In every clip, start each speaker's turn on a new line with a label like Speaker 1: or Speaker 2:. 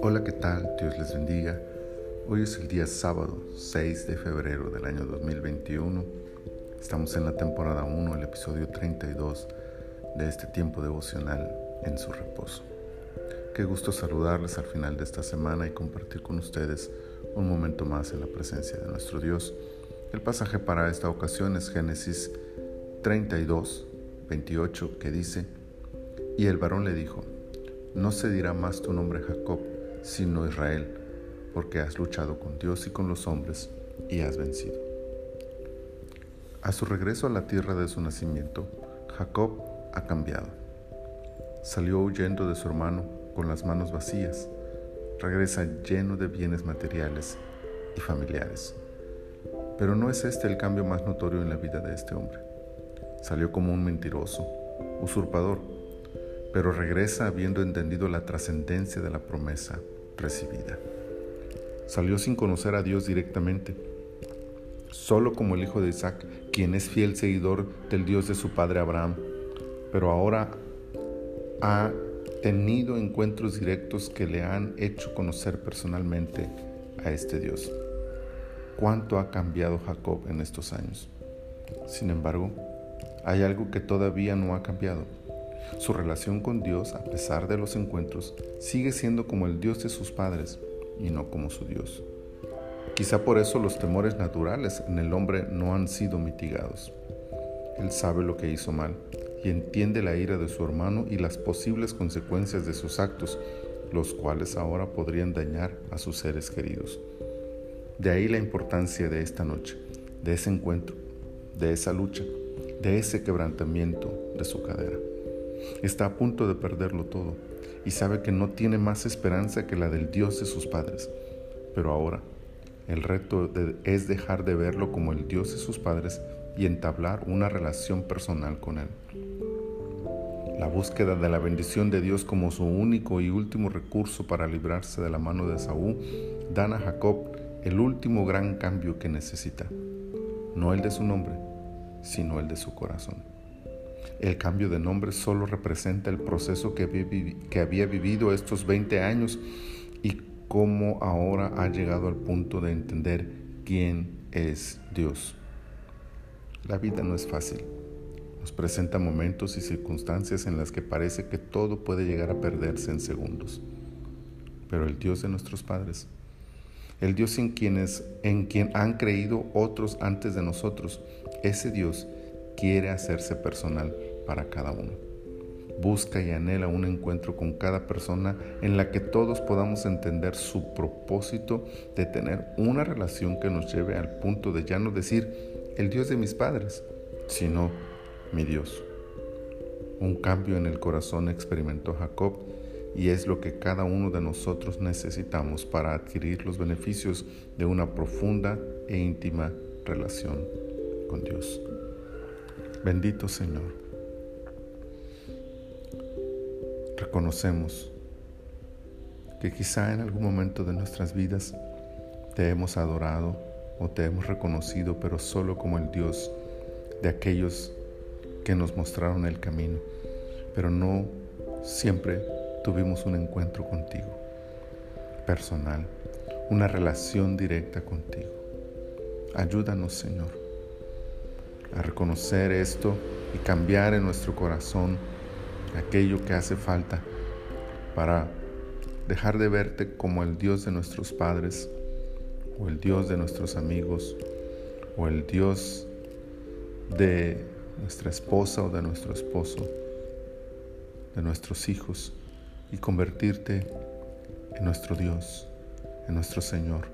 Speaker 1: Hola, ¿qué tal? Dios les bendiga. Hoy es el día sábado 6 de febrero del año 2021. Estamos en la temporada 1, el episodio 32 de este tiempo devocional en su reposo. Qué gusto saludarles al final de esta semana y compartir con ustedes un momento más en la presencia de nuestro Dios. El pasaje para esta ocasión es Génesis 32, 28, que dice, Y el varón le dijo, No se dirá más tu nombre Jacob, sino Israel, porque has luchado con Dios y con los hombres y has vencido. A su regreso a la tierra de su nacimiento, Jacob ha cambiado. Salió huyendo de su hermano con las manos vacías. Regresa lleno de bienes materiales y familiares. Pero no es este el cambio más notorio en la vida de este hombre. Salió como un mentiroso, usurpador, pero regresa habiendo entendido la trascendencia de la promesa recibida. Salió sin conocer a Dios directamente, solo como el hijo de Isaac, quien es fiel seguidor del Dios de su padre Abraham, pero ahora ha tenido encuentros directos que le han hecho conocer personalmente a este Dios. ¿Cuánto ha cambiado Jacob en estos años? Sin embargo, hay algo que todavía no ha cambiado su relación con Dios, a pesar de los encuentros, sigue siendo como el Dios de sus padres y no como su Dios. Quizá por eso los temores naturales en el hombre no han sido mitigados. Él sabe lo que hizo mal y entiende la ira de su hermano y las posibles consecuencias de sus actos, los cuales ahora podrían dañar a sus seres queridos. De ahí la importancia de esta noche, de ese encuentro, de esa lucha, de ese quebrantamiento de su cadera. Está a punto de perderlo todo y sabe que no tiene más esperanza que la del Dios de sus padres. Pero ahora el reto es dejar de verlo como el Dios de sus padres y entablar una relación personal con Él. La búsqueda de la bendición de Dios como su único y último recurso para librarse de la mano de Saúl dan a Jacob el último gran cambio que necesita, no el de su nombre, sino el de su corazón. El cambio de nombre solo representa el proceso que había, vivido estos 20 años y cómo ahora ha llegado al punto de entender quién es Dios. La vida no es fácil. Nos presenta momentos y circunstancias en las que parece que todo puede llegar a perderse en segundos. Pero el Dios de nuestros padres, el Dios en, quien han creído otros antes de nosotros, ese Dios quiere hacerse personal para cada uno. Busca y anhela un encuentro con cada persona en la que todos podamos entender su propósito de tener una relación que nos lleve al punto de ya no decir el Dios de mis padres, sino mi Dios. Un cambio en el corazón experimentó Jacob y es lo que cada uno de nosotros necesitamos para adquirir los beneficios de una profunda e íntima relación con Dios. Bendito Señor. Reconocemos que quizá en algún momento de nuestras vidas te hemos adorado o te hemos reconocido, pero solo como el Dios de aquellos que nos mostraron el camino, pero no siempre tuvimos un encuentro contigo, personal, una relación directa contigo. Ayúdanos, Señor, a reconocer esto y cambiar en nuestro corazón aquello que hace falta para dejar de verte como el Dios de nuestros padres o el Dios de nuestros amigos o el Dios de nuestra esposa o de nuestro esposo, de nuestros hijos y convertirte en nuestro Dios, en nuestro Señor,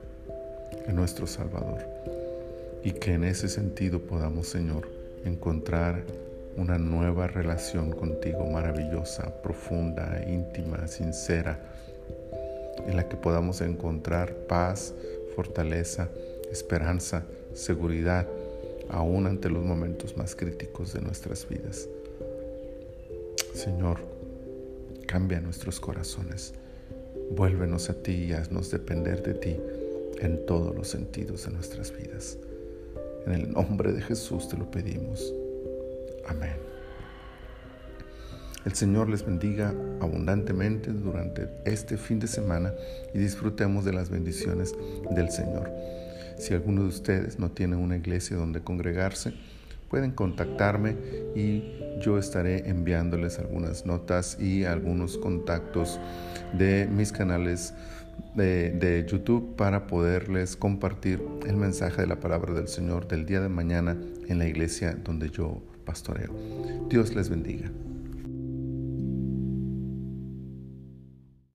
Speaker 1: en nuestro Salvador y que en ese sentido podamos, Señor, encontrar una nueva relación contigo maravillosa, profunda, íntima, sincera, en la que podamos encontrar paz, fortaleza, esperanza, seguridad, aún ante los momentos más críticos de nuestras vidas. Señor, cambia nuestros corazones, vuélvenos a ti y haznos depender de ti en todos los sentidos de nuestras vidas. En el nombre de Jesús te lo pedimos. Amén. El Señor les bendiga abundantemente durante este fin de semana y disfrutemos de las bendiciones del Señor. Si alguno de ustedes no tiene una iglesia donde congregarse, pueden contactarme y yo estaré enviándoles algunas notas y algunos contactos de mis canales de, YouTube para poderles compartir el mensaje de la palabra del Señor del día de mañana en la iglesia donde yo pastoreo. Dios les bendiga.